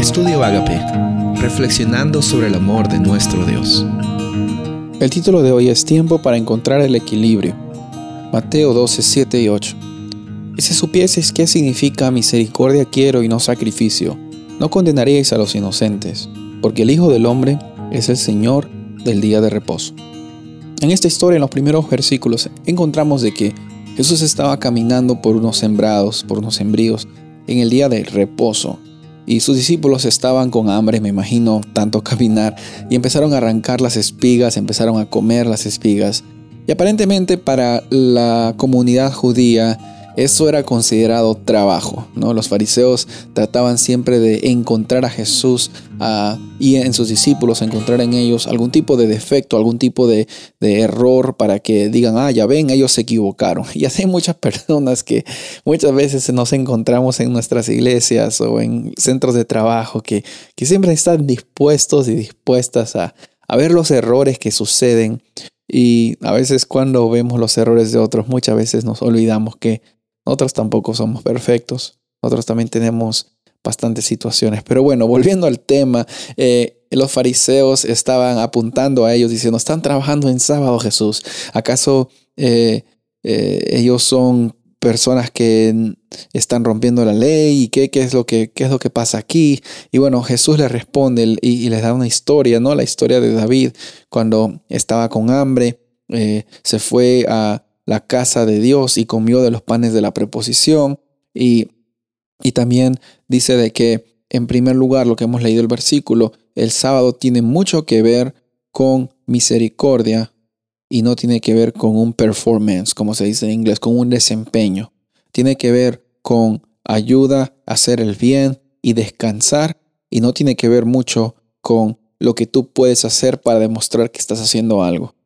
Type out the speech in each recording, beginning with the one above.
Estudio Agape, reflexionando sobre el amor de nuestro Dios. El título de hoy es Tiempo para encontrar el equilibrio. Mateo 12, 7 y 8. Y si supieseis qué significa misericordia quiero y no sacrificio, no condenaríais a los inocentes, porque el Hijo del Hombre es el Señor del día de reposo. En esta historia, en los primeros versículos, encontramos de que Jesús estaba caminando por unos sembrados, por unos sembríos, en el día de reposo. Y sus discípulos estaban con hambre, me imagino, tanto caminar, y empezaron a arrancar las espigas, empezaron a comer las espigas. Y aparentemente para la comunidad judía, eso era considerado trabajo. ¿no? Los fariseos trataban siempre de encontrar a Jesús y en sus discípulos, encontrar en ellos algún tipo de defecto, algún tipo de, error para que digan, ah, ya ven, ellos se equivocaron. Y así hay muchas personas que muchas veces nos encontramos en nuestras iglesias o en centros de trabajo que, que siempre están dispuestos y dispuestas a ver los errores que suceden. Y a veces cuando vemos los errores de otros, muchas veces nos olvidamos que nosotros tampoco somos perfectos. Nosotros también tenemos bastantes situaciones. Pero bueno, volviendo al tema, eh, los fariseos estaban apuntando a ellos diciendo, están trabajando en sábado Jesús. ¿Acaso eh, eh, ellos son personas que están rompiendo la ley y qué, es lo que, es lo que pasa aquí. Y bueno, Jesús les responde y, les da una historia, ¿no? La historia de David cuando estaba con hambre, se fue a, la casa de Dios y comió de los panes de la preposición. Y, y también dice de que, en primer lugar, lo que hemos leído el versículo, el sábado tiene mucho que ver con misericordia y no tiene que ver con un performance, como se dice en inglés, con un desempeño. Tiene que ver con ayuda a hacer el bien y descansar y no tiene que ver mucho con lo que tú puedes hacer para demostrar que estás haciendo algo.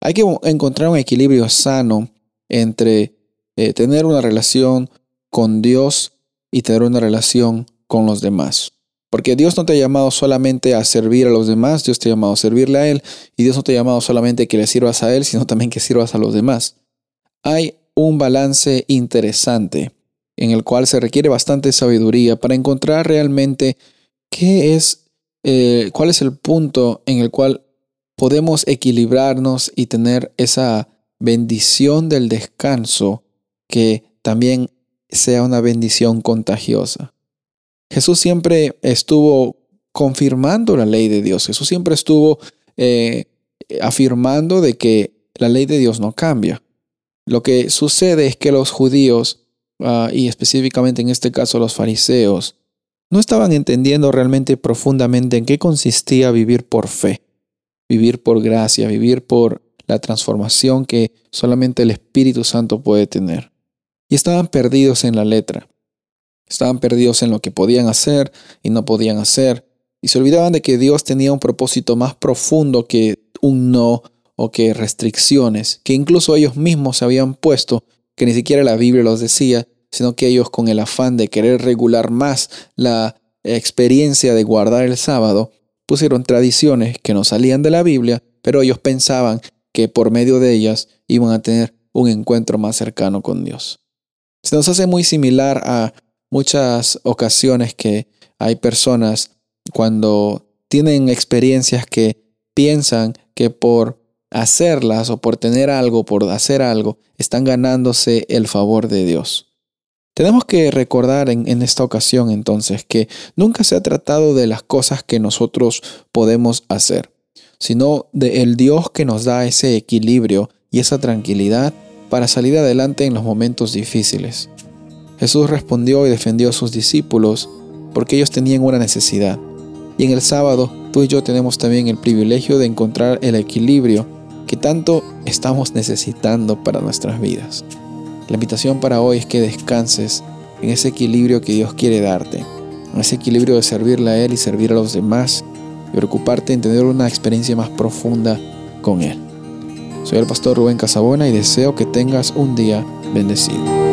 Hay que encontrar un equilibrio sano entre eh, tener una relación con Dios y tener una relación con los demás. Porque Dios no te ha llamado solamente a servir a los demás, Dios te ha llamado a servirle a Él, y Dios no te ha llamado solamente que le sirvas a Él, sino también que sirvas a los demás. Hay un balance interesante en el cual se requiere bastante sabiduría para encontrar realmente qué es, eh, cuál es el punto en el cual podemos equilibrarnos y tener esa bendición del descanso que también sea una bendición contagiosa. Jesús siempre estuvo confirmando la ley de Dios. Jesús siempre estuvo eh, afirmando de que la ley de Dios no cambia. Lo que sucede es que los judíos, ah, y específicamente en este caso los fariseos, no estaban entendiendo realmente profundamente en qué consistía vivir por fe vivir por gracia, vivir por la transformación que solamente el Espíritu Santo puede tener. Y estaban perdidos en la letra. Estaban perdidos en lo que podían hacer y no podían hacer. Y se olvidaban de que Dios tenía un propósito más profundo que un no o que restricciones, que incluso ellos mismos se habían puesto, que ni siquiera la Biblia los decía, sino que ellos con el afán de querer regular más la experiencia de guardar el sábado, pusieron tradiciones que no salían de la Biblia, pero ellos pensaban que por medio de ellas iban a tener un encuentro más cercano con Dios. Se nos hace muy similar a muchas ocasiones que hay personas cuando tienen experiencias que piensan que por hacerlas o por tener algo, por hacer algo, están ganándose el favor de Dios. Tenemos que recordar en, esta ocasión entonces que nunca se ha tratado de las cosas que nosotros podemos hacer, sino de el Dios que nos da ese equilibrio y esa tranquilidad para salir adelante en los momentos difíciles. Jesús respondió y defendió a sus discípulos porque ellos tenían una necesidad. Y en el sábado tú y yo tenemos también el privilegio de encontrar el equilibrio que tanto estamos necesitando para nuestras vidas. La invitación para hoy es que descanses en ese equilibrio que Dios quiere darte, en ese equilibrio de servirle a Él y servir a los demás y preocuparte en tener una experiencia más profunda con Él. Soy el pastor Rubén Casabona y deseo que tengas un día bendecido.